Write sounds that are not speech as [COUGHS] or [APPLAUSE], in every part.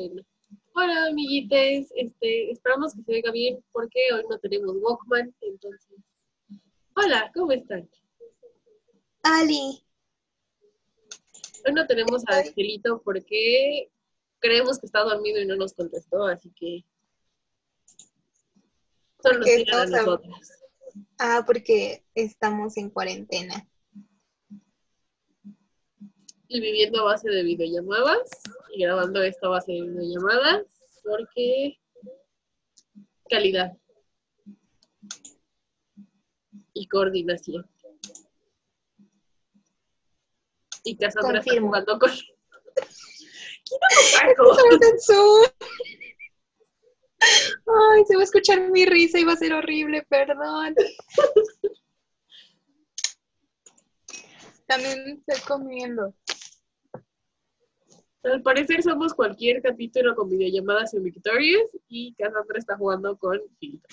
Bueno. Hola, amiguites. Este, esperamos que se oiga bien porque hoy no tenemos Walkman, entonces. Hola, ¿cómo están? Ali. Hoy no tenemos a Angelito porque creemos que está dormido y no nos contestó, así que solo nos a- nosotros. Ah, porque estamos en cuarentena. Y viviendo a base de videollamadas y grabando esta base de videollamadas porque calidad y coordinación. Y Cassandra está jugando con... [LAUGHS] Ay, se va a escuchar mi risa y va a ser horrible, perdón. [LAUGHS] También estoy comiendo. Al parecer somos cualquier capítulo con videollamadas en Victorious y Cassandra está jugando con filtro.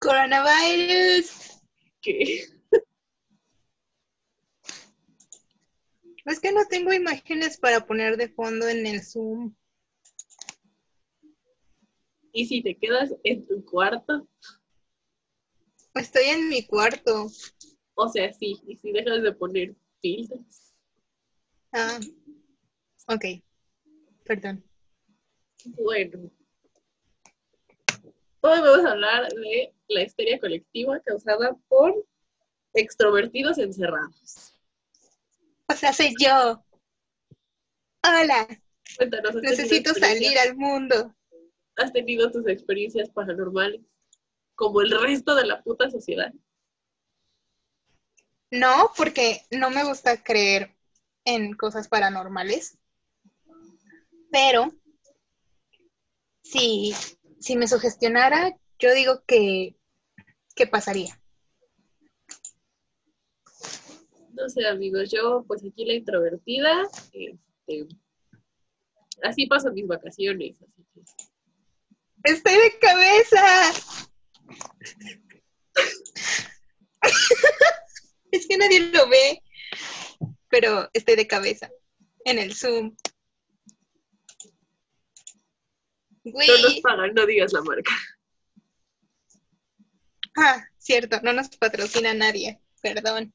Coronavirus. ¿Qué? Es que no tengo imágenes para poner de fondo en el Zoom. Y si te quedas en tu cuarto, Estoy en mi cuarto. o sea, sí, y si dejas de poner filtros. Ah, ok. Perdón. Bueno. Hoy vamos a hablar de la histeria colectiva causada por extrovertidos encerrados. O sea, soy yo. Hola, Cuéntanos, ¿has tenido necesito salir al mundo. ¿Has tenido tus experiencias paranormales? Como el resto de la puta sociedad. No, porque no me gusta creer en cosas paranormales. Pero si, si me sugestionara, yo digo que, que pasaría. No sé, amigos, yo, pues aquí la introvertida, este, así paso mis vacaciones. Así que, ¡Estoy de cabeza! [LAUGHS] es que nadie lo ve, pero estoy de cabeza en el Zoom. Güey. no nos pagan, no digas la marca. Ah, cierto, no nos patrocina nadie, perdón.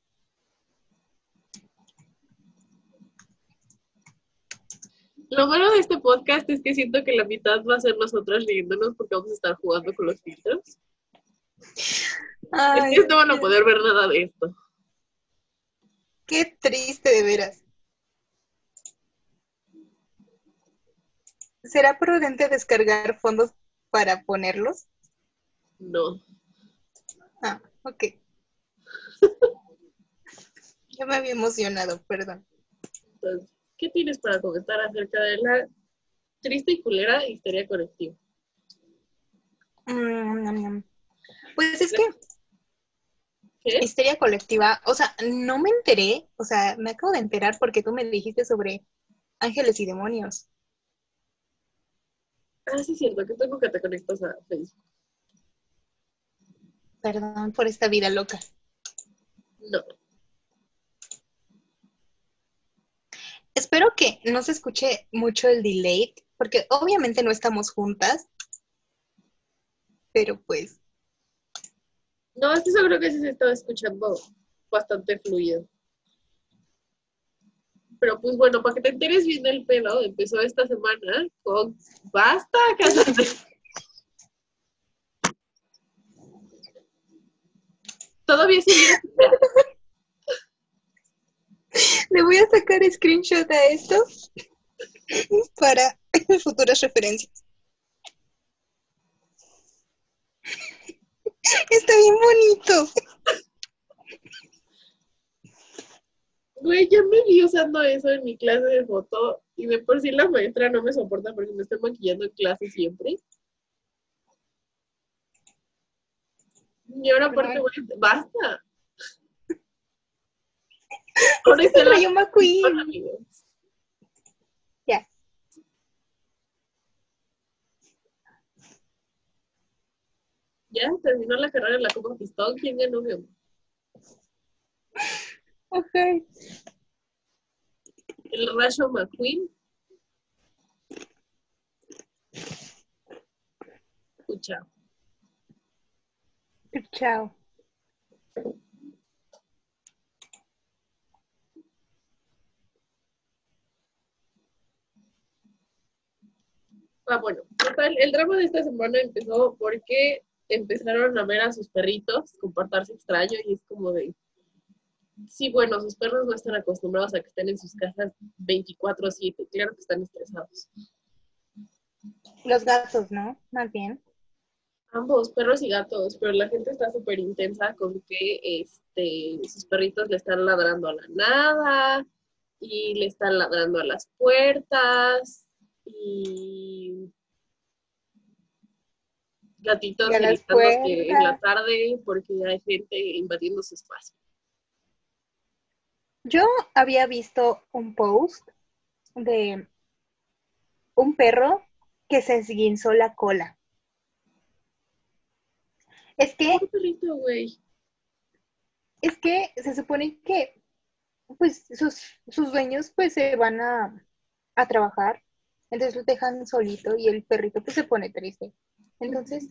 Lo malo de este podcast es que siento que la mitad va a ser nosotros riéndonos porque vamos a estar jugando con los filtros. Ay, Ustedes no van a poder ver nada de esto. Qué triste de veras. ¿Será prudente descargar fondos para ponerlos? No. Ah, ok. ya me había emocionado, perdón. Entonces, ¿qué tienes para comentar acerca de la triste y culera histeria colectiva? Mm. Pues es que ¿Qué? histeria colectiva, o sea, no me enteré, o sea, me acabo de enterar porque tú me dijiste sobre ángeles y demonios. Ah, sí, es cierto, que tengo que te conectas a Facebook. Perdón por esta vida loca. No. Espero que no se escuche mucho el delay, porque obviamente no estamos juntas, pero pues, No, es que eso creo que sí se estaba escuchando bastante fluido. Pero pues bueno, para que te enteres bien del pedo, empezó esta semana con Basta, Cassandra. Todavía sigue. le voy a sacar screenshot a esto para [LAUGHS] futuras referencias. Está bien bonito. Güey, yo me vi usando eso en mi clase de foto y de por sí la maestra no me soporta porque me estoy maquillando en clase siempre. Y ahora aparte, güey, basta. Ahora está la McQueen. ya terminó la carrera en la Copa Pistón, ¿quién ganó mi amor? Ok. El Rayo McQueen. Chao. Chao. Ah, bueno, total, el drama de esta semana empezó porque empezaron a ver a sus perritos comportarse extraño y es como de, sí, bueno, sus perros no están acostumbrados a que estén en sus casas 24/7, claro que están estresados. Los gatos, ¿no? Más bien. Ambos, perros y gatos, pero la gente está súper intensa con que este, sus perritos le están ladrando a la nada y le están ladrando a las puertas y gatitos gritándose en la tarde porque hay gente invadiendo su espacio. Yo había visto un post de un perro que se esguinzó la cola. Es que, perrito, güey. es que se supone que pues sus, sus dueños pues se van a, a trabajar, entonces lo dejan solito y el perrito pues se pone triste. Entonces,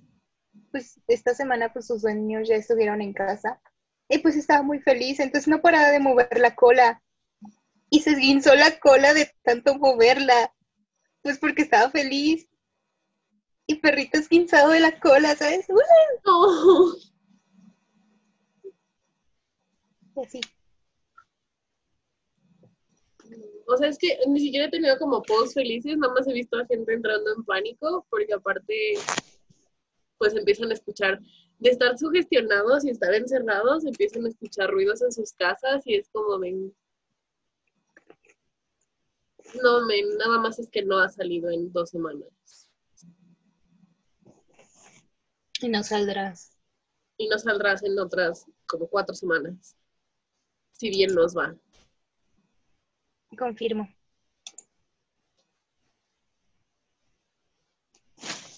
pues esta semana pues sus dueños ya estuvieron en casa y pues estaba muy feliz, entonces no paraba de mover la cola y se esguinzó la cola de tanto moverla, pues porque estaba feliz. Y perrito esguinzado de la cola, ¿sabes? ¡Uh! No. Y así. O sea, es que ni siquiera he tenido como posts felices, nada más he visto a gente entrando en pánico, porque aparte, pues empiezan a escuchar, de estar sugestionados y estar encerrados, empiezan a escuchar ruidos en sus casas y es como de... No, men, nada más es que no ha salido en dos semanas. Y no saldrás. Y no saldrás en otras como cuatro semanas. Si bien nos va. Confirmo.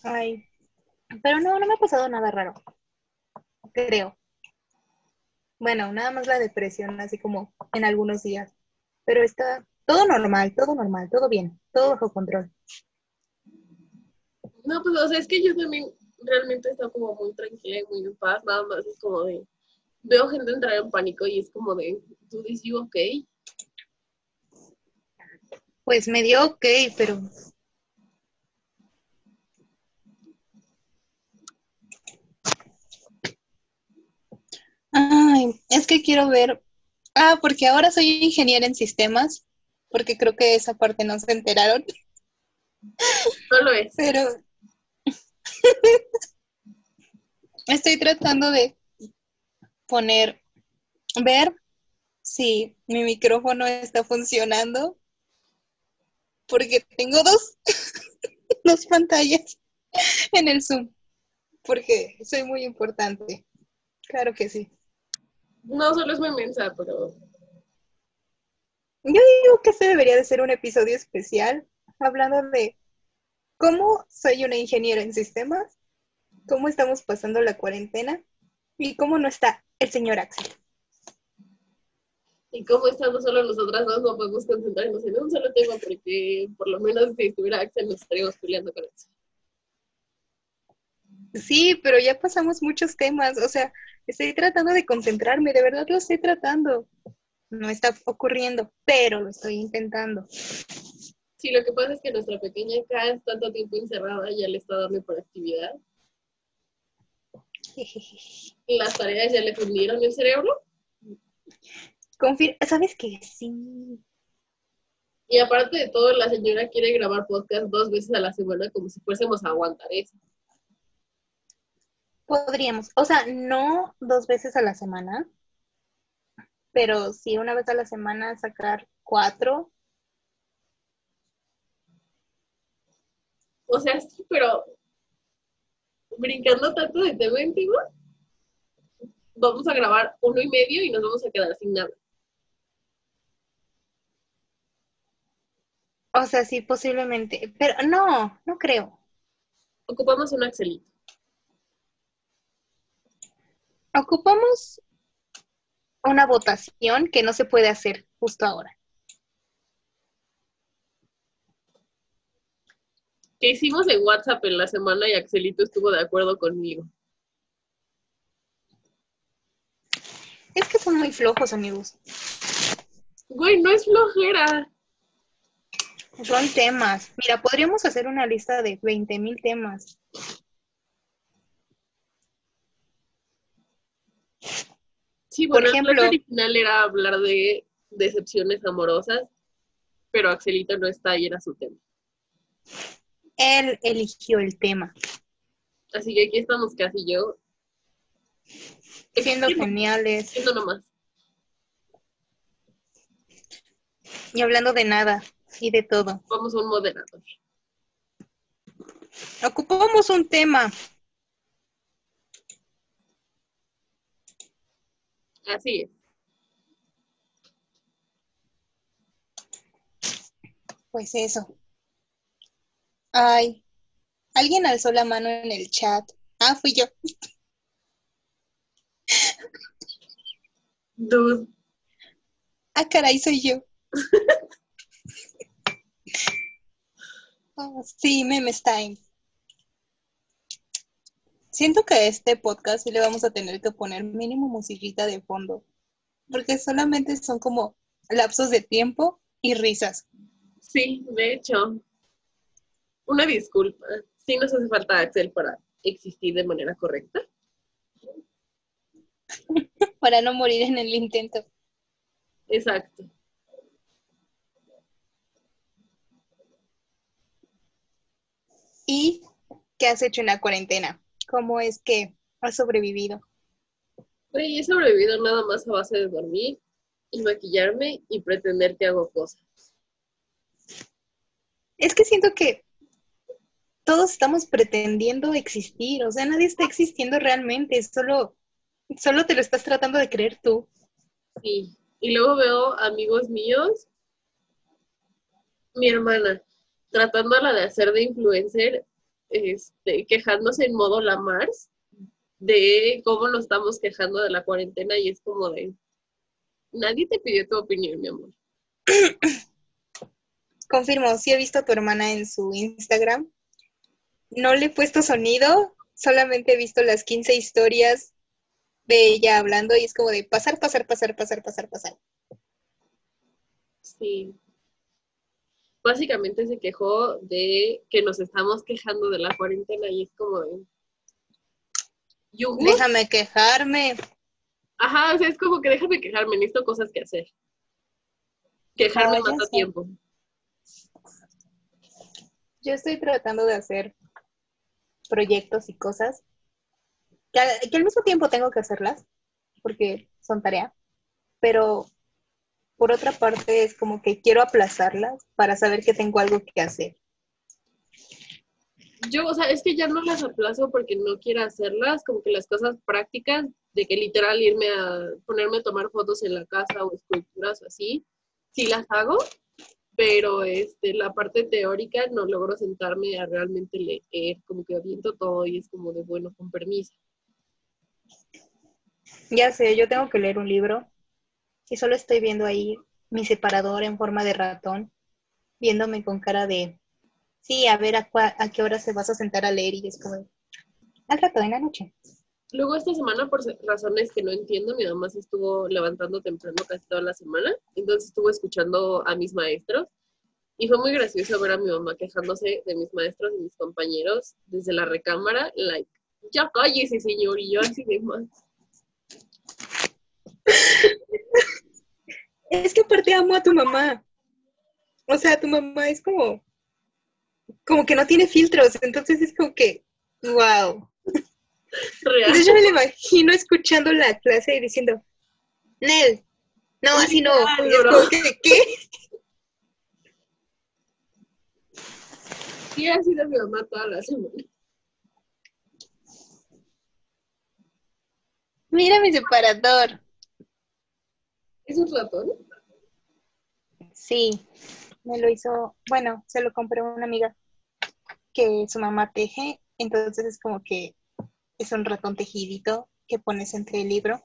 Ay, pero no, no me ha pasado nada raro. Creo. Bueno, nada más la depresión, así como en algunos días. Pero está todo normal, todo normal, todo bien, todo bajo control. No, pues, o sea, es que yo también realmente estoy como muy tranquila y muy en paz, nada más es como de, veo gente entrar en pánico y es como de, tú dices, ok, Pues me dio ok, pero Ay, es que quiero ver. Ah, porque ahora soy ingeniera en sistemas, porque creo que esa parte no se enteraron, no lo es. pero [LAUGHS] estoy tratando de poner, ver si mi micrófono está funcionando, porque tengo dos, [LAUGHS] dos pantallas en el Zoom, porque soy muy importante. Claro que sí. No solo es muy mensa, pero Yo digo que este debería de ser un episodio especial hablando de cómo soy una ingeniera en sistemas, cómo estamos pasando la cuarentena y cómo no está el señor Axel. y como estando solo nosotras dos, no podemos concentrarnos en un solo tema porque por lo menos si estuviera Axel nos estaríamos peleando con eso. Sí, pero ya pasamos muchos temas, o sea, estoy tratando de concentrarme, de verdad lo estoy tratando. No está ocurriendo, pero lo estoy intentando. Sí, lo que pasa es que nuestra pequeña acá es tanto tiempo encerrada, ya le está dando por actividad. [LAUGHS] Las tareas ya le fundieron el cerebro Confir ¿Sabes qué? Sí. y aparte de todo, la señora quiere grabar podcast dos veces a la semana como si fuésemos a aguantar eso. Podríamos, o sea, no dos veces a la semana, pero sí una vez a la semana sacar cuatro. O sea, sí, pero brincando tanto de tema íntimo, vamos a grabar uno y medio y nos vamos a quedar sin nada. O sea, sí, posiblemente, pero no, no creo. Ocupamos un Axelito. Ocupamos una votación que no se puede hacer justo ahora. que hicimos en WhatsApp en la semana y Axelito estuvo de acuerdo conmigo. Es que son muy flojos, amigos. Güey, no es flojera. Son temas. Mira, podríamos hacer una lista de 20 mil temas. Sí, Por bueno, ejemplo- el plan original era hablar de decepciones amorosas, pero Axelito no está y era su tema. Él eligió el tema. Así que aquí estamos casi yo. Siendo Siendo- geniales siendo nomás. y hablando de nada y de todo. Vamos a un moderador. Ocupamos un tema. Así es. Pues eso. Ay, alguien alzó la mano en el chat. Ah, fui yo. Dude. Ah, caray, soy yo. [LAUGHS] Oh, sí, memes time. Siento que a este podcast sí le vamos a tener que poner mínimo musiquita de fondo, porque solamente son como lapsos de tiempo y risas. Sí, de hecho. Una disculpa. Sí nos hace falta Axel para existir de manera correcta. [LAUGHS] para no morir en el intento. Exacto. ¿Y qué has hecho en la cuarentena? ¿Cómo es que has sobrevivido? Güey, he sobrevivido nada más a base de dormir y maquillarme y pretender que hago cosas. Es que siento que todos estamos pretendiendo existir, o sea, nadie está existiendo realmente, solo, solo te lo estás tratando de creer tú. Sí. Y luego veo amigos míos, mi hermana, tratándola de hacer de influencer, este, quejándose en modo la Mars de cómo nos estamos quejando de la cuarentena y es como de, nadie te pidió tu opinión, mi amor. [COUGHS] Confirmo, sí he visto a tu hermana en su Instagram. No le he puesto sonido, solamente he visto las 15 historias de ella hablando y es como de pasar, pasar, pasar, pasar, pasar, pasar. Sí. Básicamente se quejó de que nos estamos quejando de la cuarentena y es como de... Déjame quejarme. Ajá, o sea, es como que déjame quejarme, necesito cosas que hacer. Quejarme Ah, ya mata tiempo. Yo estoy tratando de hacer proyectos y cosas que al mismo tiempo tengo que hacerlas porque son tarea, pero por otra parte es como que quiero aplazarlas para saber que tengo algo que hacer. Yo, o sea, es que ya no las aplazo porque no quiero hacerlas, como que las cosas prácticas, de que literal irme a ponerme a tomar fotos en la casa o esculturas o así, sí las hago, pero este, la parte teórica no logro sentarme a realmente leer, como que aviento todo y es como de, bueno, con permiso. Ya sé, yo tengo que leer un libro y solo estoy viendo ahí mi separador en forma de ratón, viéndome con cara de, sí, a ver a, cua- a qué hora se vas a sentar a leer y es como, al rato en la noche. Luego esta semana, por razones que no entiendo, mi mamá se estuvo levantando temprano casi toda la semana, entonces estuvo escuchando a mis maestros y fue muy gracioso ver a mi mamá quejándose de mis maestros y mis compañeros desde la recámara, like, ya cállese señor, y yo así de más. [LAUGHS] Es que aparte amo a tu mamá. O sea, tu mamá es como, como que no tiene filtros, entonces es como que, wow. Real. Entonces yo me la imagino escuchando la clase y diciendo, Nel, no, así no. Y es como que, ¿qué? Sí, ha sido mi mamá toda la semana. Mira mi separador. ¿Es un ratón? Sí, me lo hizo, bueno, se lo compré a una amiga que su mamá teje, entonces es como que es un ratón tejidito que pones entre el libro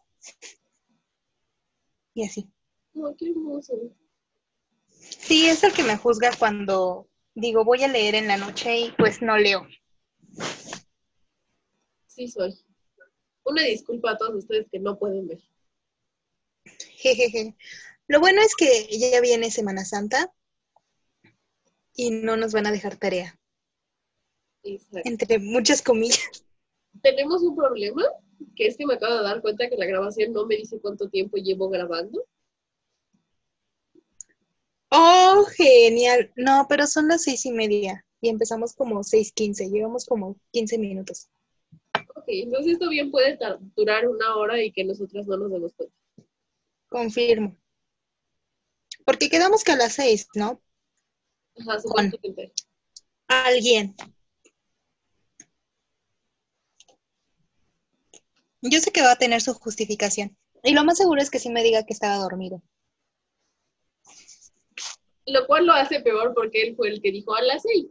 y así. No, qué hermoso. Sí, es el que me juzga cuando digo, voy a leer en la noche y pues no leo. Sí soy. Una disculpa a todos ustedes que no pueden ver. Jejeje. Lo bueno es que ya viene Semana Santa y no nos van a dejar tarea, Exacto. entre muchas comillas. Tenemos un problema, que es que me acabo de dar cuenta que la grabación no me dice cuánto tiempo llevo grabando. Oh, genial. No, pero son las seis y media y empezamos como seis quince, llevamos como 15 minutos. Ok, entonces esto bien puede durar una hora y que nosotras no nos demos cuenta. Confirmo. Porque quedamos que a las seis, ¿no? Ajá, Con-. Alguien. Yo sé que va a tener su justificación. Y lo más seguro es que sí me diga que estaba dormido. Lo cual lo hace peor porque él fue el que dijo a las seis.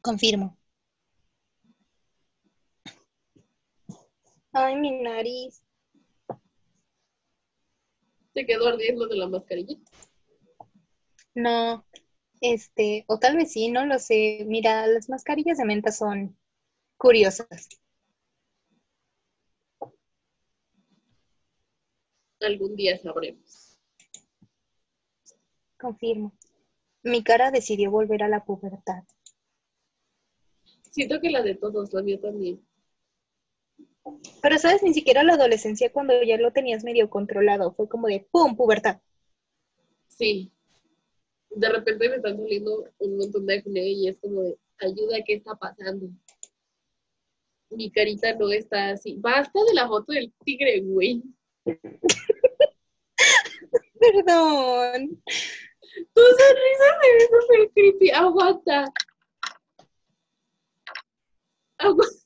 Confirmo. Ay, mi nariz. Se quedó ardiendo de la mascarilla. No, este, o tal vez sí, no lo sé. Mira, las mascarillas de menta son curiosas. Algún día sabremos. Confirmo. Mi cara decidió volver a la pubertad. Siento que la de todos, la mía también. Pero, ¿sabes? Ni siquiera la adolescencia cuando ya lo tenías medio controlado. Fue como de ¡pum! pubertad. Sí. De repente me están saliendo un montón de acné y es como de, ayuda, ¿qué está pasando? Mi carita no está así. Basta de la foto del tigre, güey. [LAUGHS] Perdón. Tu sonrisa se ve súper creepy. Aguanta. Aguanta.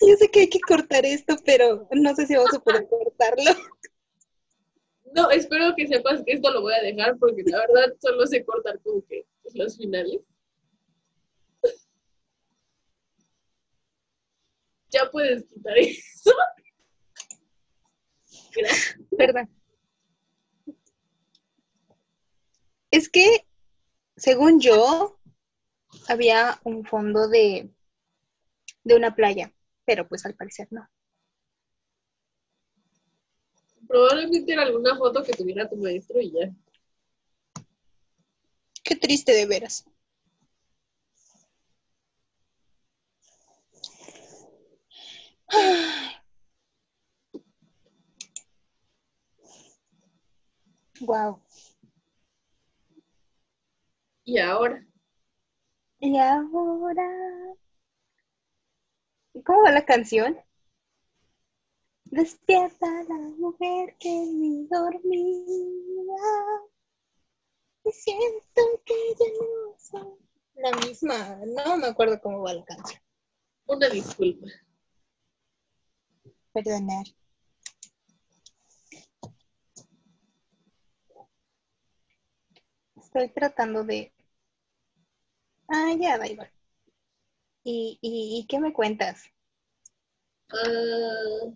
Yo sé que hay que cortar esto, pero no sé si vamos a poder cortarlo. No, espero que sepas que esto lo voy a dejar porque la verdad solo sé cortar como que los finales. Ya puedes quitar eso. Gracias. Perdón. Es que, según yo, había un fondo de, de una playa, pero pues al parecer no. Probablemente era alguna foto que tuviera tu maestro y ya. Qué triste de veras. [SIGHS] Wow. Y ahora, Y ahora. ¿Cómo va la canción? Despierta la mujer que mí dormía. Y siento que ya no soy la misma. No me acuerdo cómo va la canción. una disculpa. Perdonar. Estoy tratando de. Ah, ya, da igual. ¿Y, y, y qué me cuentas? Ah,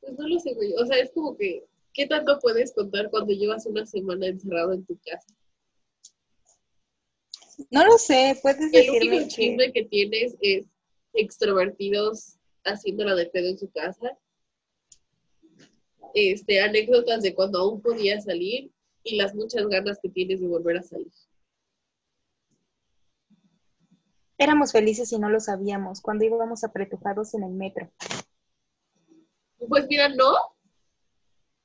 pues no lo sé, güey. O sea, es como que, ¿qué tanto puedes contar cuando llevas una semana encerrado en tu casa? No lo sé, puedes El único que... chisme que tienes es extrovertidos haciéndola de pedo en su casa. Este, anécdotas de cuando aún podía salir y las muchas ganas que tienes de volver a salir. Éramos felices y no lo sabíamos cuando íbamos apretujados en el metro. Pues mira, no.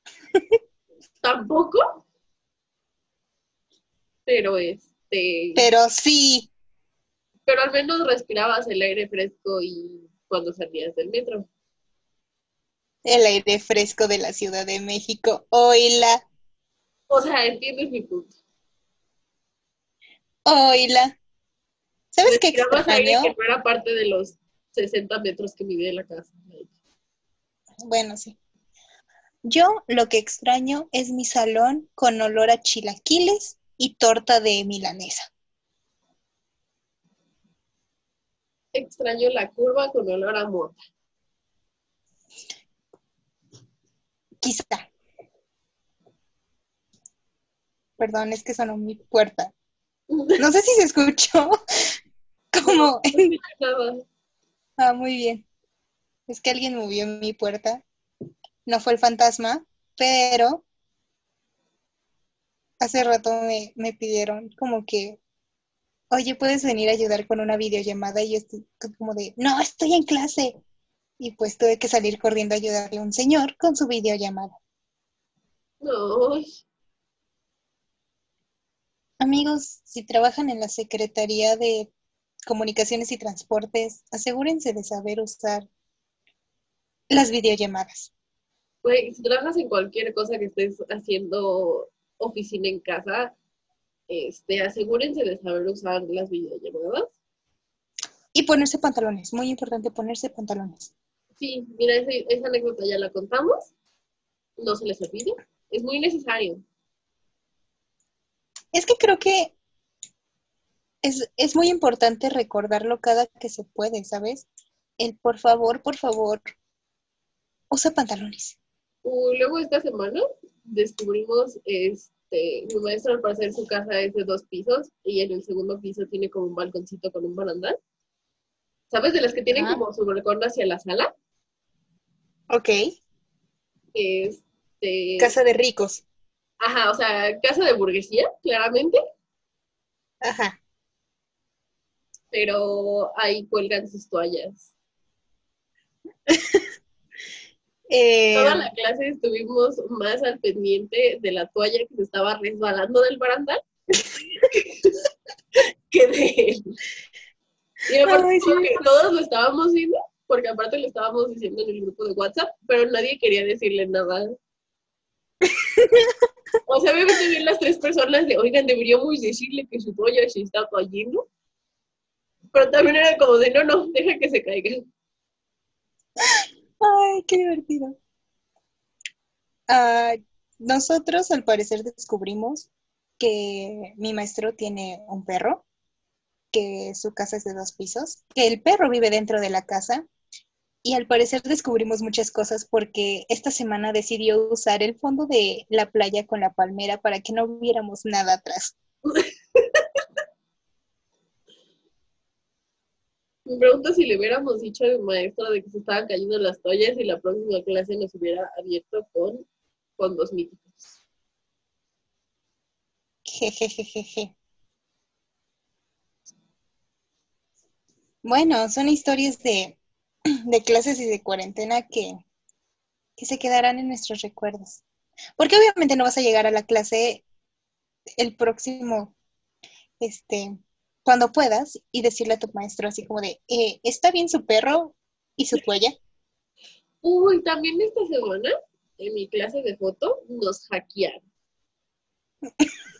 [LAUGHS] Tampoco. Pero este. Pero sí, Pero al menos respirabas el aire fresco y cuando salías del metro. el aire fresco de la Ciudad de México. Oila, O sea, entiendes mi punto. oila. ¿Sabes qué Respirabas aire extraño? que no era parte de los 60 metros que mide la casa. Bueno, sí. Yo lo que extraño es mi salón con olor a chilaquiles y torta de milanesa. extraño la curva con olor a mota. Quizá. Perdón, es que sonó mi puerta. No sé si se escuchó. [LAUGHS] Como. Ah, muy bien. Es que alguien movió mi puerta. No fue el fantasma, pero hace rato me, me pidieron como que, oye, ¿puedes venir a ayudar con una videollamada? Y yo estoy como de, no, estoy en clase. Y pues tuve que salir corriendo a ayudarle a un señor con su videollamada. No. Amigos, si trabajan en la Secretaría de Comunicaciones y Transportes, asegúrense de saber usar las videollamadas. Güey, si trabajas en cualquier cosa que estés haciendo oficina en casa, este, asegúrense de saber usar las videollamadas. Y ponerse pantalones, muy importante ponerse pantalones. Sí, mira, esa, anécdota ya la contamos, no se les olvide, es muy necesario. Es que creo que es, es, muy importante recordarlo cada que se puede, ¿sabes? El por favor, por favor, usa pantalones. luego esta semana descubrimos, este, mi maestro al parecer su casa es de dos pisos y en el segundo piso tiene como un balconcito con un barandal. ¿Sabes? De las que tienen como su balcón hacia la sala. Ok. Este... Casa de ricos. Ajá, o sea, casa de burguesía, claramente. Ajá. Pero ahí cuelgan sus toallas. [LAUGHS] Eh, Toda la clase estuvimos más al pendiente de la toalla que se estaba resbalando del barandal [LAUGHS] que de él. Y aparte, todos lo estábamos viendo, porque aparte lo estábamos diciendo en el grupo de WhatsApp, pero nadie quería decirle nada. [LAUGHS] o sea, obviamente bien las tres personas de, oigan, deberíamos decirle que su toalla se está cayendo. Pero también era como de, no, no, deja que se caiga. Ay, qué divertido. Ah, nosotros al parecer descubrimos que mi maestro tiene un perro, que su casa es de dos pisos, que el perro vive dentro de la casa y al parecer descubrimos muchas cosas porque esta semana decidió usar el fondo de la playa con la palmera para que no viéramos nada atrás. [LAUGHS] Me pregunto si le hubiéramos dicho al maestro de que se estaban cayendo las toallas y la próxima clase nos hubiera abierto con, con dos míticos. Jejejeje. Bueno, son historias de, [CLEARS THROAT] de clases y de cuarentena que, que se quedarán en nuestros recuerdos. Porque obviamente no vas a llegar a la clase el próximo, este, cuando puedas y decirle a tu maestro así como de, eh, ¿está bien su perro y su toalla? Uy, también esta semana en mi clase de foto nos hackearon. [LAUGHS]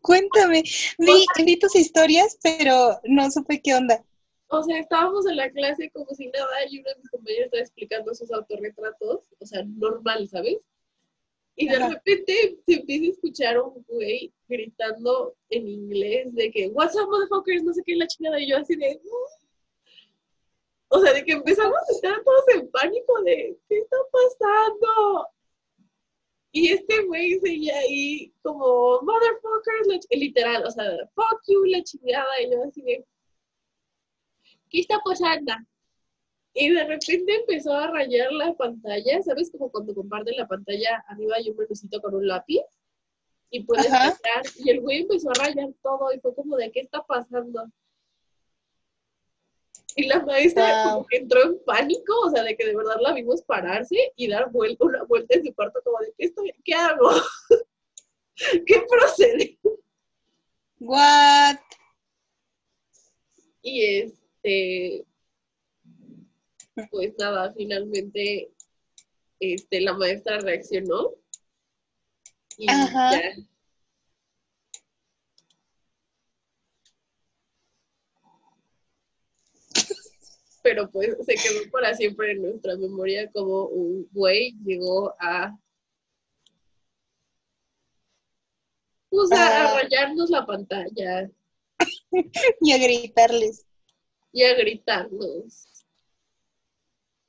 Cuéntame, vi, vi, tus historias, pero no supe qué onda. O sea, estábamos en la clase como si nada y uno de mis compañeros estaba explicando sus autorretratos, o sea, normal, ¿sabes? Y de repente se empieza a escuchar a un güey gritando en inglés de que, What's up, motherfuckers? No sé qué, la chingada. Y yo así de. O sea, de que empezamos a estar todos en pánico de, ¿qué está pasando? Y este güey seguía ahí como, motherfuckers, literal, o sea, fuck you, la chingada. Y yo así de, ¿qué está pasando? Y de repente empezó a rayar la pantalla, ¿sabes? Como cuando comparten la pantalla, arriba hay un menucito con un lápiz y puedes empezar. Y el güey empezó a rayar todo y fue como de, ¿qué está pasando? Y la maestra entró en pánico, o sea, de que de verdad la vimos pararse y dar vuelta, una vuelta en su cuarto como de, ¿qué, estoy, qué hago? [LAUGHS] ¿Qué procede? What? Y este, pues nada, finalmente este, la maestra reaccionó. Y ya. Pero pues se quedó para siempre en nuestra memoria como un güey llegó a pues, a, a rayarnos la pantalla. [LAUGHS] y a gritarles. Y a gritarnos.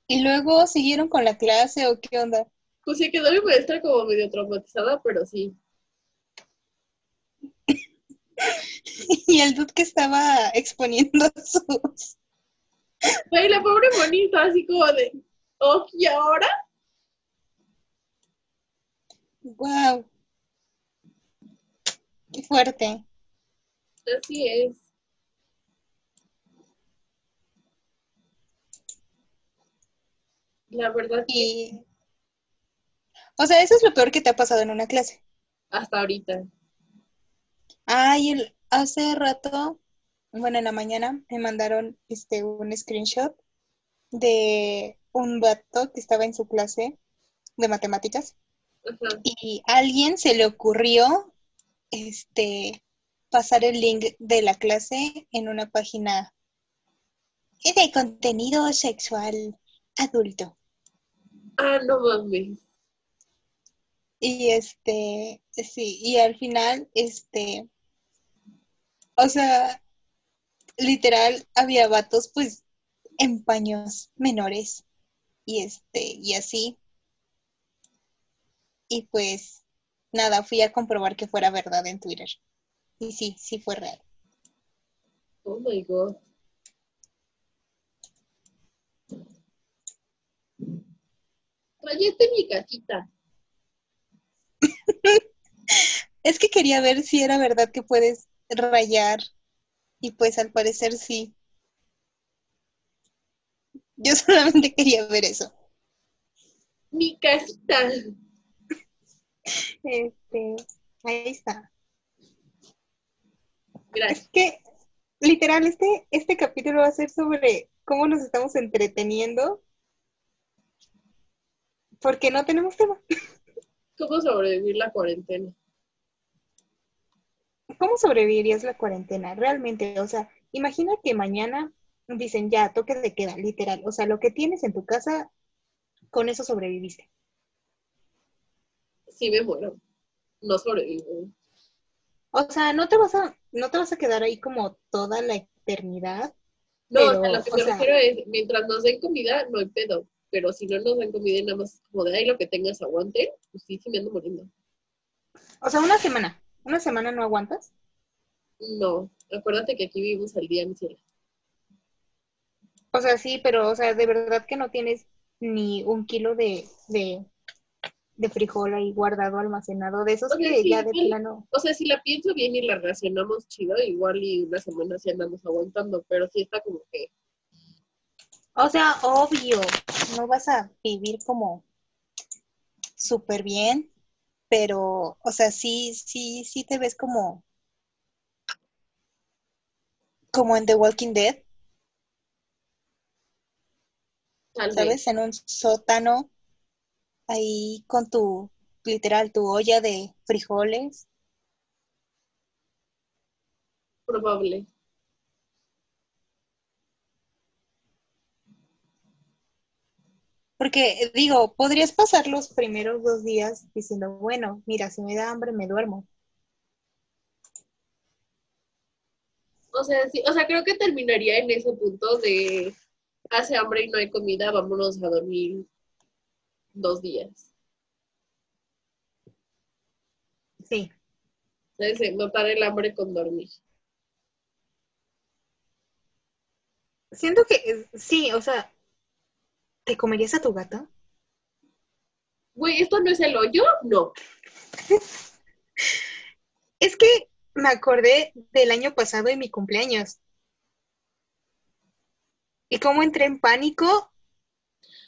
¿Y luego siguieron con la clase o qué onda? Pues sí quedó mi maestra como medio traumatizada, pero sí. [LAUGHS] y el dude que estaba exponiendo [LAUGHS] sus... Ay, la pobre monita, así como de, oh, ¿y ahora? Wow. Qué fuerte. Así es. La verdad y... O sea, eso es lo peor que te ha pasado en una clase. Hasta ahorita. Ay, el, hace rato, bueno, en la mañana me mandaron este un screenshot de un vato que estaba en su clase de matemáticas y a alguien se le ocurrió este pasar el link de la clase en una página de contenido sexual adulto. Ah, no mames. Y este, sí, y al final, este, o sea, literal, había vatos pues en paños menores y este, y así. Y pues nada, fui a comprobar que fuera verdad en Twitter. Y sí, sí fue real. Oh my god. Rayete mi casita. [LAUGHS] es que quería ver si era verdad que puedes rayar. Y pues al parecer sí. Yo solamente quería ver eso. Mi casita. Este, ahí está. Gracias. Es que, literal, este, este capítulo va a ser sobre cómo nos estamos entreteniendo. Porque no tenemos tema. ¿Cómo sobrevivir la cuarentena? ¿Cómo sobrevivirías la cuarentena? Realmente, o sea, imagina que mañana dicen ya, toque de queda, literal. O sea, lo que tienes en tu casa, con eso sobreviviste. Sí me muero. No sobrevivo. O sea, no te vas a, no te vas a quedar ahí como toda la eternidad. No, o sea, lo que me refiero es, mientras nos den comida, no hay pedo. Pero si no nos dan comida y nada más como de ahí lo que tengas aguante, pues sí, sí me ando muriendo. O sea, una semana. ¿Una semana no aguantas? No, acuérdate que aquí vivimos al día, mi cielo. O sea, sí, pero, o sea, de verdad que no tienes ni un kilo de, de, de frijol ahí guardado, almacenado, de esos que ya de plano. O sea, si la pienso bien y la racionamos chido, igual y una semana sí andamos aguantando, pero sí está como que. O sea, obvio, no vas a vivir como súper bien, pero, o sea, sí, sí, sí te ves como, como en The Walking Dead. ¿Sabes? En un sótano, ahí con tu, literal, tu olla de frijoles. Probable. Porque digo, podrías pasar los primeros dos días diciendo, bueno, mira, si me da hambre, me duermo. O sea, sí, o sea, creo que terminaría en ese punto de hace hambre y no hay comida, vámonos a dormir dos días. Sí. Entonces, matar el hambre con dormir. Siento que sí, o sea, ¿Te comerías a tu gata? Güey, ¿esto no es el hoyo? No. [LAUGHS] es que me acordé del año pasado y mi cumpleaños. Y cómo entré en pánico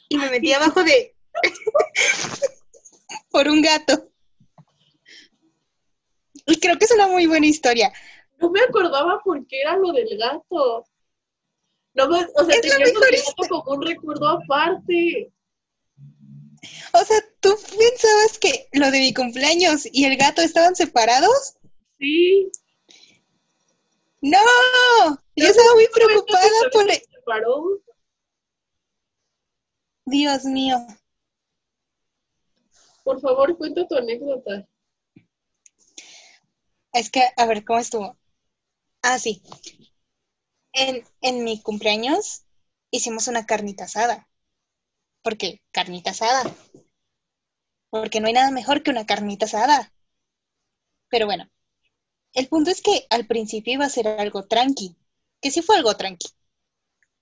y me metí abajo de... [LAUGHS] por un gato. Y creo que es una muy buena historia. No me acordaba por qué era lo del gato. No, o sea, te como un recuerdo aparte. O sea, ¿tú pensabas que lo de mi cumpleaños y el gato estaban separados? Sí. No, yo estaba muy preocupada por... Se separó? Dios mío. Por favor, cuenta tu anécdota. Es que, a ver, ¿cómo estuvo? Ah, sí En, en mi cumpleaños hicimos una carnita asada. ¿Por qué? Carnita asada. Porque no hay nada mejor que una carnita asada. Pero bueno, el punto es que al principio iba a ser algo tranqui, que sí fue algo tranqui.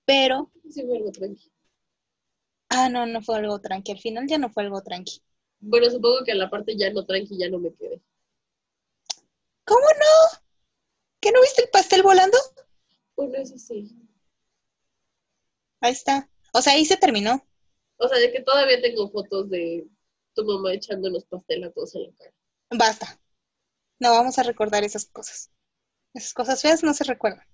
Pero, Sí, fue algo tranqui. ah, no, no fue algo tranqui. Al final ya no fue algo tranqui. Bueno, supongo que a la parte ya no tranqui ya no me quedé. ¿Cómo no? ¿Que no viste el pastel volando? Bueno, eso sí. Ahí está. O sea, ahí se terminó. O sea, de que todavía tengo fotos de tu mamá echándonos pastel a todos en la cara. Basta. No vamos a recordar esas cosas. Esas cosas feas no se recuerdan.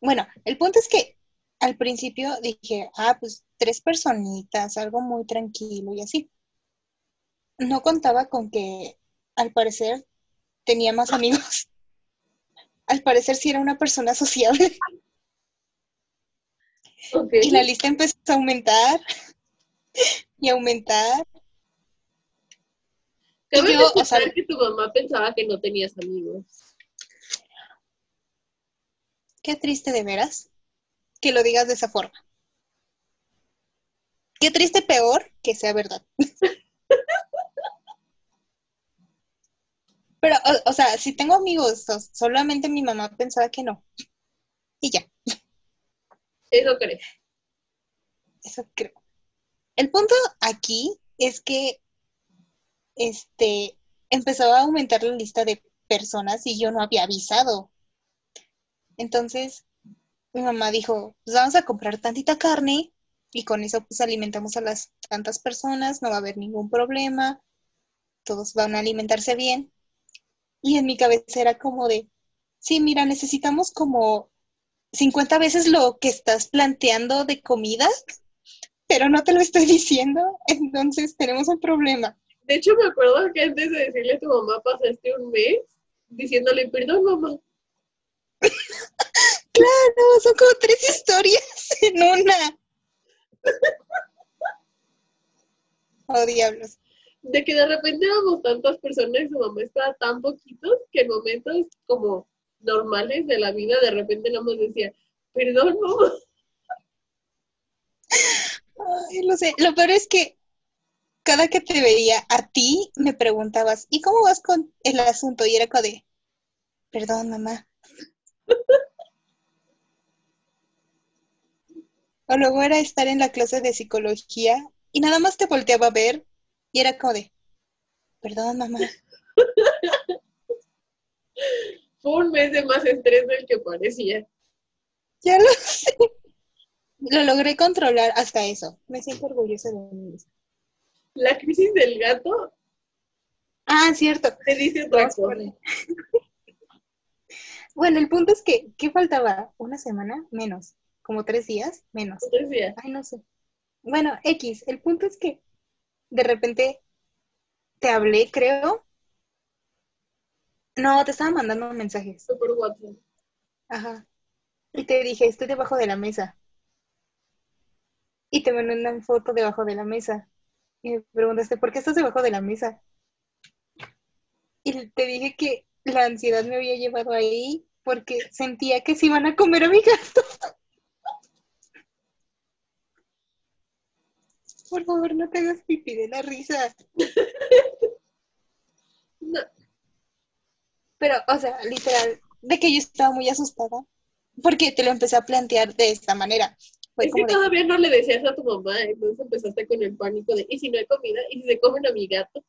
Bueno, el punto es que al principio dije, ah, pues tres personitas, algo muy tranquilo y así. No contaba con que al parecer tenía más [LAUGHS] amigos. Al parecer sí era una persona sociable [LAUGHS] y la lista empezó a aumentar [LAUGHS] y aumentar. Cabe yo, o sea- que tu mamá pensaba que no tenías amigos. Qué triste de veras que lo digas de esa forma. Qué triste peor que sea verdad. [LAUGHS] Pero, o, o sea, si tengo amigos, solamente mi mamá pensaba que no. Y ya, Eso crees. eso creo. El punto aquí es que este empezaba a aumentar la lista de personas y yo no había avisado. Entonces, mi mamá dijo, pues vamos a comprar tantita carne y con eso pues alimentamos a las tantas personas, no va a haber ningún problema, todos van a alimentarse bien. Y en mi cabeza era como de, sí, mira, necesitamos como 50 veces lo que estás planteando de comida, pero no te lo estoy [LAUGHS] diciendo, entonces tenemos un problema. De hecho, me acuerdo que antes de decirle a tu mamá pasaste un mes diciéndole, perdón, mamá. [LAUGHS] Claro, son como tres historias en una. [LAUGHS] Oh, diablos. De que de repente éramos tantas personas y su mamá estaba tan poquitos que en momentos como normales de la vida de repente nada más decía, perdón, mamá. Ay, lo sé. Lo peor es que cada que te veía a ti me preguntabas, ¿y cómo vas con el asunto? Y era como de, perdón, mamá. O luego era estar en la clase de psicología y nada más te volteaba a ver y era como de, perdón, mamá. [LAUGHS] Fue un mes de más estrés del que parecía. Ya lo sé. Lo logré controlar hasta eso. Me siento orgullosa de mí misma. La crisis del gato Ah, cierto. te dice otra cosa. [LAUGHS] Bueno, el punto es que, ¿qué faltaba? ¿Una semana? Menos. ¿Como tres días? Menos. Decía, Ay, no sé. Bueno, X, el punto es que de repente te hablé, creo. No, te estaba mandando mensajes. por WhatsApp. Ajá. Y te dije, estoy debajo de la mesa. Y te mandé una foto debajo de la mesa. Y me preguntaste, ¿por qué estás debajo de la mesa? Y te dije que la ansiedad me había llevado ahí porque sentía que se iban a comer a mi gato. Por favor, no te hagas pipí de la risa. No, Pero, o sea, literal, de que yo estaba muy asustada. Porque te lo empecé a plantear de esta manera. Fue es que de, todavía no le decías a tu mamá, entonces empezaste con el pánico de, ¿y si no hay comida? ¿Y si se comen a mi gato?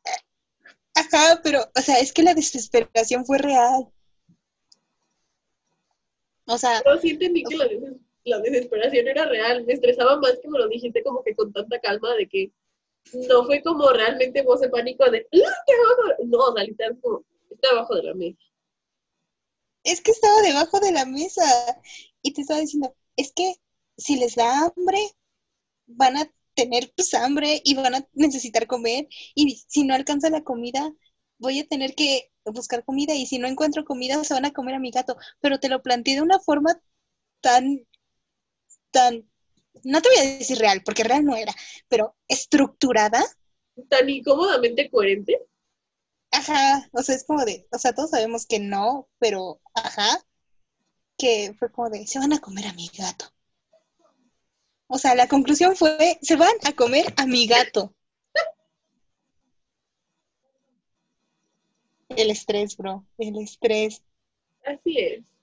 Ajá, pero, o sea, es que la desesperación fue real. O sea, Pero sí entendí que la, la desesperación era real. Me estresaba más que me lo dijiste como que con tanta calma de que no fue como realmente voz de pánico de, "¡Ah, qué horror!". No, o sea, como, está abajo de la mesa. es que estaba debajo de la mesa y te estaba diciendo, es que si les da hambre, van a tener pues hambre y van a necesitar comer y si no alcanza la comida, voy a tener que buscar comida y si no encuentro comida, se van a comer a mi gato. Pero te lo planteé de una forma tan, tan, no te voy a decir real, porque real no era, pero estructurada. Tan incómodamente coherente. Ajá, o sea, es como de, o sea, todos sabemos que no, pero ajá. que fue como de, se van a comer a mi gato. O sea, la conclusión fue, se van a comer a mi gato. El estrés, bro, el estrés. Así es.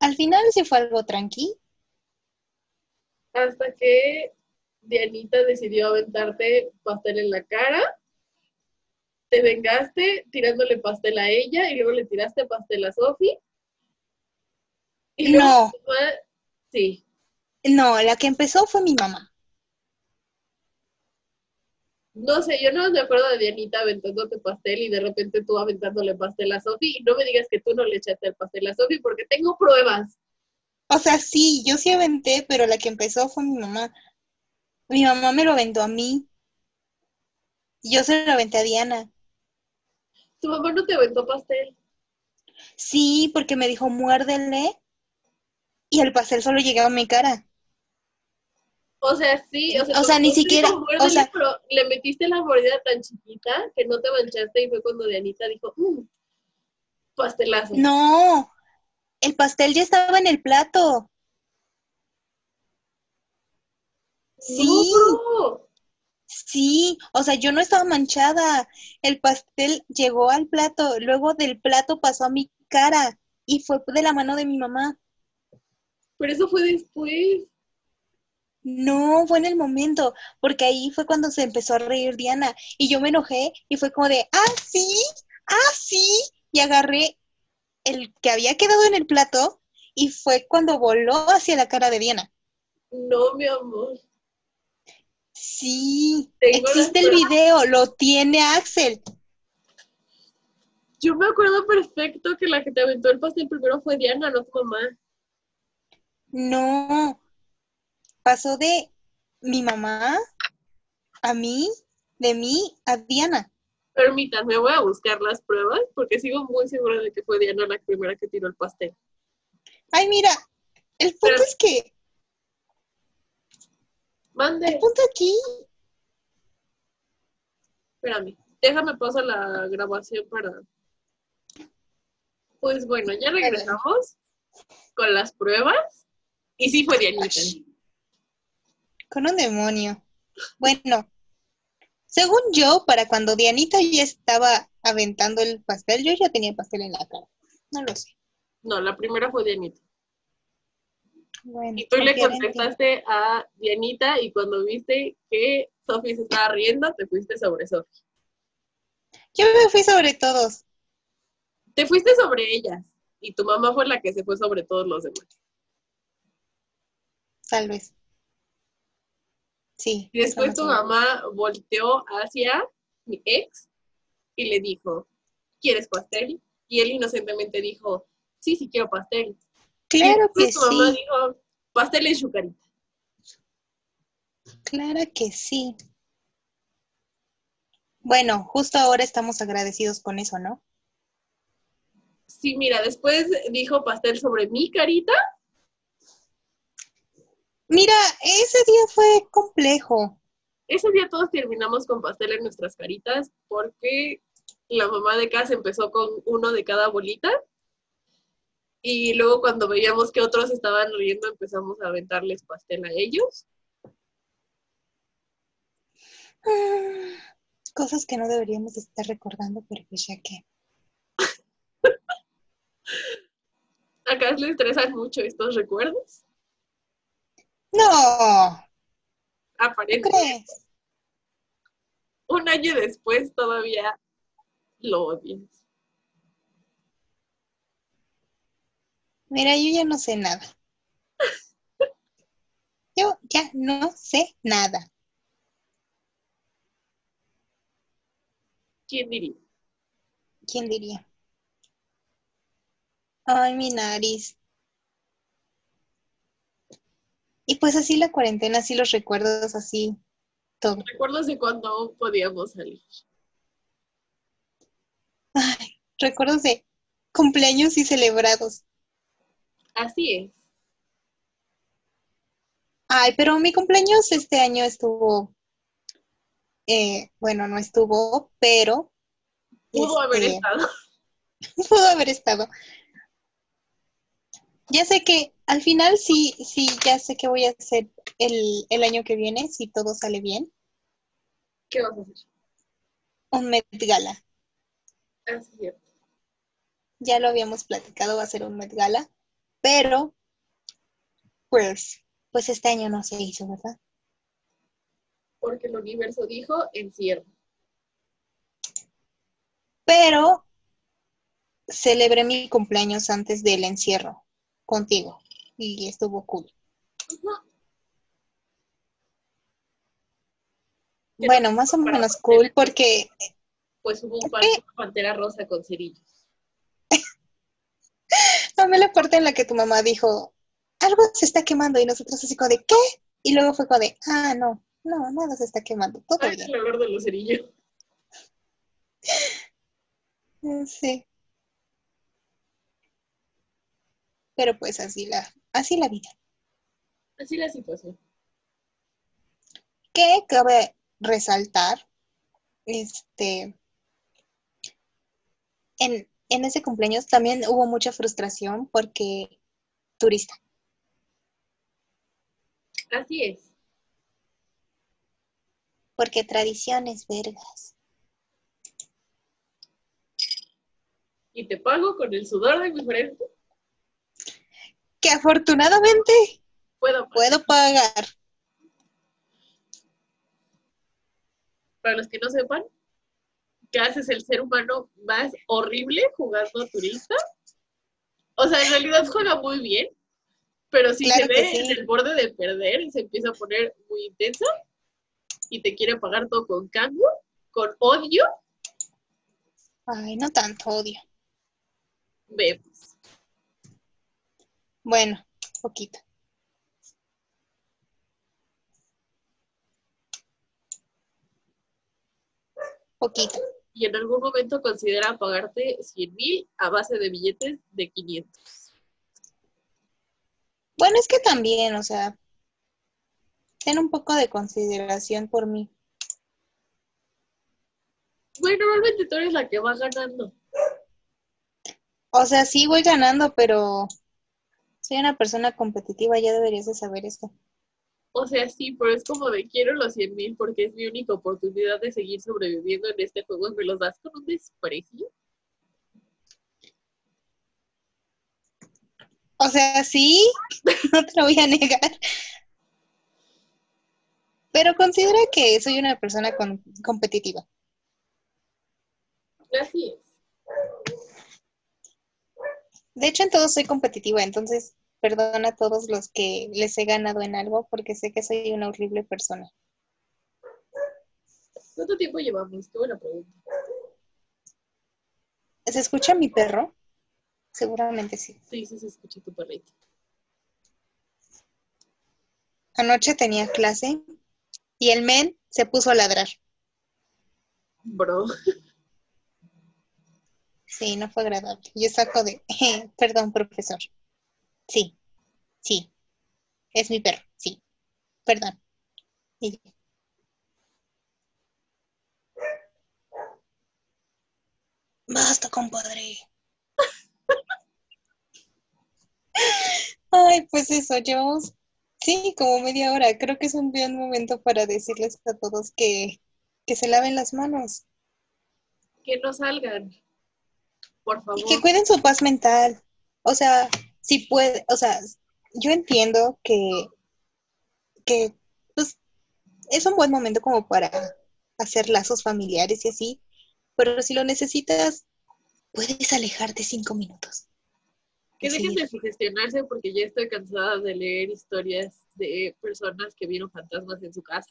Al final sí fue algo tranqui. Hasta que Dianita decidió aventarte pastel en la cara. Te vengaste tirándole pastel a ella y luego le tiraste pastel a Sofi. Luego No. mamá- Sí. No, la que empezó fue mi mamá. No sé, yo no me acuerdo de Dianita aventándote pastel y de repente tú aventándole pastel a Sofi. Y no me digas que tú no le echaste el pastel a Sofi porque tengo pruebas. O sea, sí, yo sí aventé, pero la que empezó fue mi mamá. Mi mamá me lo aventó a mí. Yo se lo aventé a Diana. Tu mamá no te aventó pastel. Sí, porque me dijo, muérdele. Y el pastel solo llegaba a mi cara. O sea, sí, o sea, O sea, ni siquiera- o sea- pero le metiste la mordida tan chiquita que no te manchaste y fue cuando Dianita dijo, "Mm, pastelazo. No, el pastel ya estaba en el plato. Sí, No, sí, o sea, yo no estaba manchada. El pastel llegó al plato, luego del plato pasó a mi cara y fue de la mano de mi mamá. pero eso fue después. No, fue en el momento, porque ahí fue cuando se empezó a reír Diana y yo me enojé y fue como de, ah, sí, ah, sí, y agarré el que había quedado en el plato y fue cuando voló hacia la cara de Diana. No, mi amor. Sí, Tengo existe el video, lo tiene Axel. Yo me acuerdo perfecto que la que te aventó el pastel primero fue Diana, no tu mamá. No, pasó de mi mamá a mí, de mí a Diana. Permítanme, voy a buscar las pruebas porque sigo muy segura de que fue Diana la primera que tiró el pastel. Ay, mira, el punto Pero- es que, el Mande, punto aquí, espérame, déjame pasar la grabación para... Pues bueno, ya regresamos con las pruebas y sí fue Dianita. Con un demonio. Bueno, según yo, para cuando Dianita ya estaba aventando el pastel, yo ya tenía pastel en la cara. No lo sé. No, la primera fue Dianita. Bueno, Y tú le contestaste a Dianita y cuando viste que Sofi se estaba riendo, te fuiste sobre Sofi. Yo me fui sobre todos. Te fuiste sobre ellas y tu mamá fue la que se fue sobre todos los demás. Tal vez. Sí. Y después sé. mamá volteó hacia mi ex y le dijo, ¿quieres pastel? Y él inocentemente dijo, sí, sí quiero pastel. y Claro que después tu mamá sí, dijo, pastel en su carita. claro que sí. Bueno, justo ahora estamos agradecidos con eso, ¿no? Sí, mira, después dijo pastel sobre mi carita. Mira, ese día fue complejo. Ese día todos terminamos con pastel en nuestras caritas porque la mamá de casa empezó con uno de cada bolita. Y luego cuando veíamos que otros estaban riendo empezamos a aventarles pastel a ellos. Mm, Cosas que no deberíamos estar recordando, pero ya que. [LAUGHS] Acá les estresan mucho estos recuerdos. No, ¿qué Aparentemente, crees? un año después todavía lo odias. Mira, yo ya no sé nada. [LAUGHS] Yo ya no sé nada. ¿Quién diría? ¿Quién diría? Ay, mi nariz. Y pues así la cuarentena, así los recuerdos, así todo. Recuerdos de cuando podíamos salir. Ay, recuerdos de cumpleaños y celebrados. Así es. Ay, pero mi cumpleaños este año estuvo, eh, bueno, no estuvo, pero Pudo haber este, estado. [LAUGHS] pudo haber estado. Ya sé que al final sí, sí, ya sé que voy a hacer el, el año que viene, si todo sale bien, ¿Qué vas a hacer? un Met Gala. Ah, sí, cierto. Ya lo habíamos platicado, va a ser un Met Gala, pero pues, pues este año no se hizo, ¿verdad? Porque el universo dijo encierro. Pero celebré mi cumpleaños antes del encierro contigo y estuvo cool. Ajá. ¿Qué Bueno, más o menos cool porque Pues hubo un pantera rosa con cerillos. [LAUGHS] amé la parte en la que tu mamá dijo, algo se está quemando y nosotros así como de, ¿qué? Y luego fue como de, ah, no, no, nada se está quemando, todo Ay, bien. el olor de los cerillos. [LAUGHS] Sí. Pero pues así la, así la vida. Así la situación. Que cabe resaltar, este, en, en ese cumpleaños también hubo mucha frustración porque turista. Así es. Porque tradiciones, vergas. Y te pago con el sudor de mi frente. Que afortunadamente Puedo. puedo pagar. Para los que no sepan, Gas es el ser humano más horrible jugando turista. O sea, en realidad juega muy bien, pero si Claro se ve sí. en el borde de perder y se empieza a poner muy intensa y te quiere pagar todo con cambio, con odio, Ay, no tanto odio. vemos. Bueno, poquito. Poquito. Y en algún momento considera pagarte 100 mil a base de billetes de 500. Bueno, es que también, o sea, ten un poco de consideración por mí. Bueno, normalmente tú eres la que va ganando. O sea, sí voy ganando, pero soy una persona competitiva, ya deberías de saber esto. O sea, sí, pero es como de quiero los 100 mil porque es mi única oportunidad de seguir sobreviviendo en este juego me los das con un desprecio. O sea, sí, [LAUGHS] no te lo voy a negar. Pero considera que soy una persona con- competitiva. Así es. De hecho, en todo soy competitiva, entonces perdona a todos los que les he ganado en algo porque sé que soy una horrible persona. ¿Cuánto tiempo llevamos? Qué buena pregunta. ¿Se escucha mi perro? Seguramente sí. Sí, sí se escucha tu perrito. Anoche tenía clase y el men se puso a ladrar. Bro. Sí, no fue agradable. Yo saco de, [LAUGHS] perdón, profesor. Sí, sí, es mi perro, sí, perdón. Basta, compadre. [LAUGHS] Ay, pues eso, llevamos, sí, como media hora. Creo que es un buen momento para decirles a todos que, que se laven las manos Que no salgan. Por favor. y que cuiden su paz mental. O sea, si puede, o sea, yo entiendo que, que pues, es un buen momento como para hacer lazos familiares y así, pero si lo necesitas, puedes alejarte cinco minutos. Que dejen de sugestionarse porque ya estoy cansada de leer historias de personas que vieron fantasmas en su casa.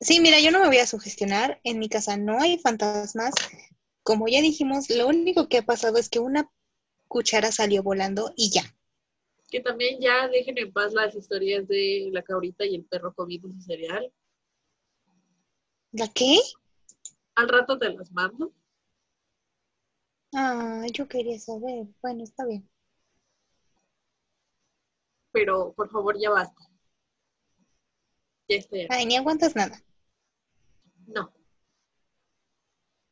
Sí, mira, yo no me voy a sugestionar. En mi casa no hay fantasmas. Como ya dijimos, lo único que ha pasado es que una cuchara salió volando y ya. Que también ya dejen en paz las historias de la cabrita y el perro comiendo su cereal. ¿La qué? Al rato te las mando. Ah, yo quería saber. Bueno, está bien. pero por favor ya basta. Ya estoy. Ay, ni aguantas nada. No.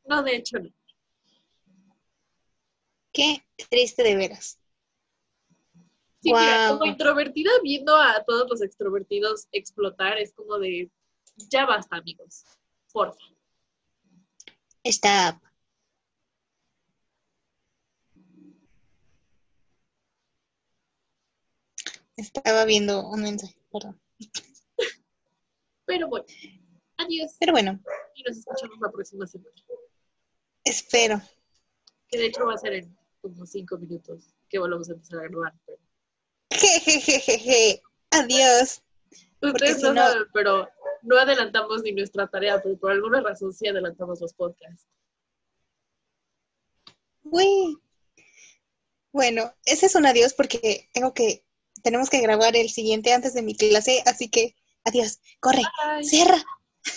No, de hecho no. Qué triste de veras. Sí, mira, Guau. como introvertida viendo a todos los extrovertidos explotar, es como de, ya basta, amigos, porfa. Stop. Estaba viendo un mensaje, perdón. Pero bueno, adiós Pero bueno, y nos escuchamos la próxima semana. espero. Que de hecho va a ser en como cinco minutos que volvamos a empezar a grabar. Pero... Jejejejeje. [LAUGHS] Adiós. Ustedes no- saben, pero no adelantamos ni nuestra tarea, pero por alguna razón sí adelantamos los podcasts. Uy. Bueno, ese es un adiós porque tengo que, tenemos que grabar el siguiente antes de mi clase, así que adiós. Corre, Bye. cierra,